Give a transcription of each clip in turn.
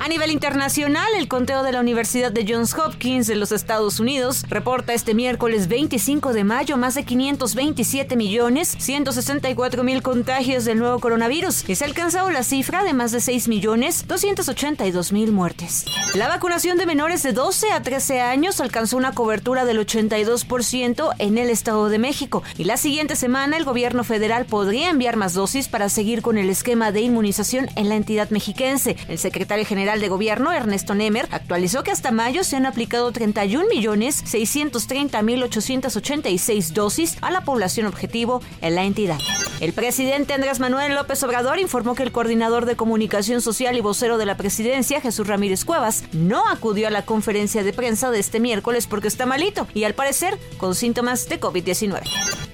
A nivel internacional, el conteo de la Universidad de Johns Hopkins de los Estados Unidos reporta este miércoles 25 de mayo más de 527 millones 164 mil contagios del nuevo coronavirus y se ha alcanzado la cifra de más de 6 millones 282 mil muertes. La vacunación de menores de 12 a 13 años alcanzó una cobertura del 82% en el Estado de México y la siguiente semana el gobierno federal podría enviar más dosis para seguir con el esquema de inmunización en la entidad mexiquense. El secretario general de Gobierno, Ernesto Nemer, actualizó que hasta mayo se han aplicado 31.630.886 dosis a la población objetivo en la entidad. El presidente Andrés Manuel López Obrador informó que el coordinador de comunicación social y vocero de la presidencia, Jesús Ramírez Cuevas, no acudió a la conferencia de prensa de este miércoles porque está malito y al parecer con síntomas de COVID-19.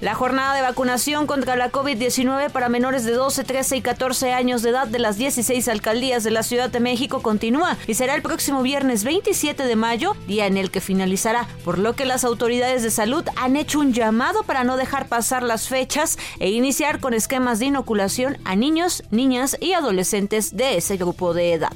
La jornada de vacunación contra la COVID-19 para menores de 12, 13 y 14 años de edad de las 16 alcaldías de la Ciudad de México continúa y será el próximo viernes 27 de mayo, día en el que finalizará, por lo que las autoridades de salud han hecho un llamado para no dejar pasar las fechas e iniciar con esquemas de inoculación a niños, niñas y adolescentes de ese grupo de edad.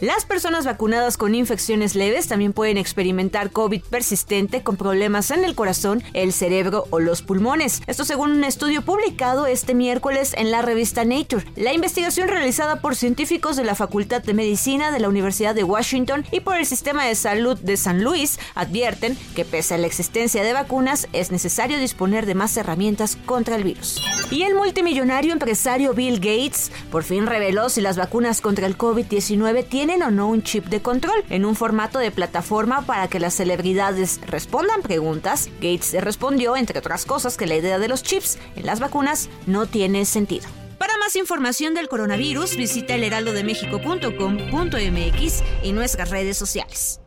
Las personas vacunadas con infecciones leves también pueden experimentar COVID persistente con problemas en el corazón, el cerebro o los pulmones. Esto según un estudio publicado este miércoles en la revista Nature. La investigación realizada por científicos de la Facultad de Medicina de la Universidad de Washington y por el Sistema de Salud de San Luis advierten que pese a la existencia de vacunas es necesario disponer de más herramientas contra el virus. Y el multimillonario empresario Bill Gates por fin reveló si las vacunas contra el COVID-19 tienen tienen o no un chip de control en un formato de plataforma para que las celebridades respondan preguntas. Gates respondió, entre otras cosas, que la idea de los chips en las vacunas no tiene sentido. Para más información del coronavirus, visita elheraldodemexico.com.mx y nuestras redes sociales.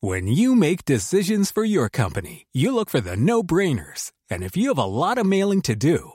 When you make decisions for your company, you look for the no-brainers. And if you have a lot of mailing to do,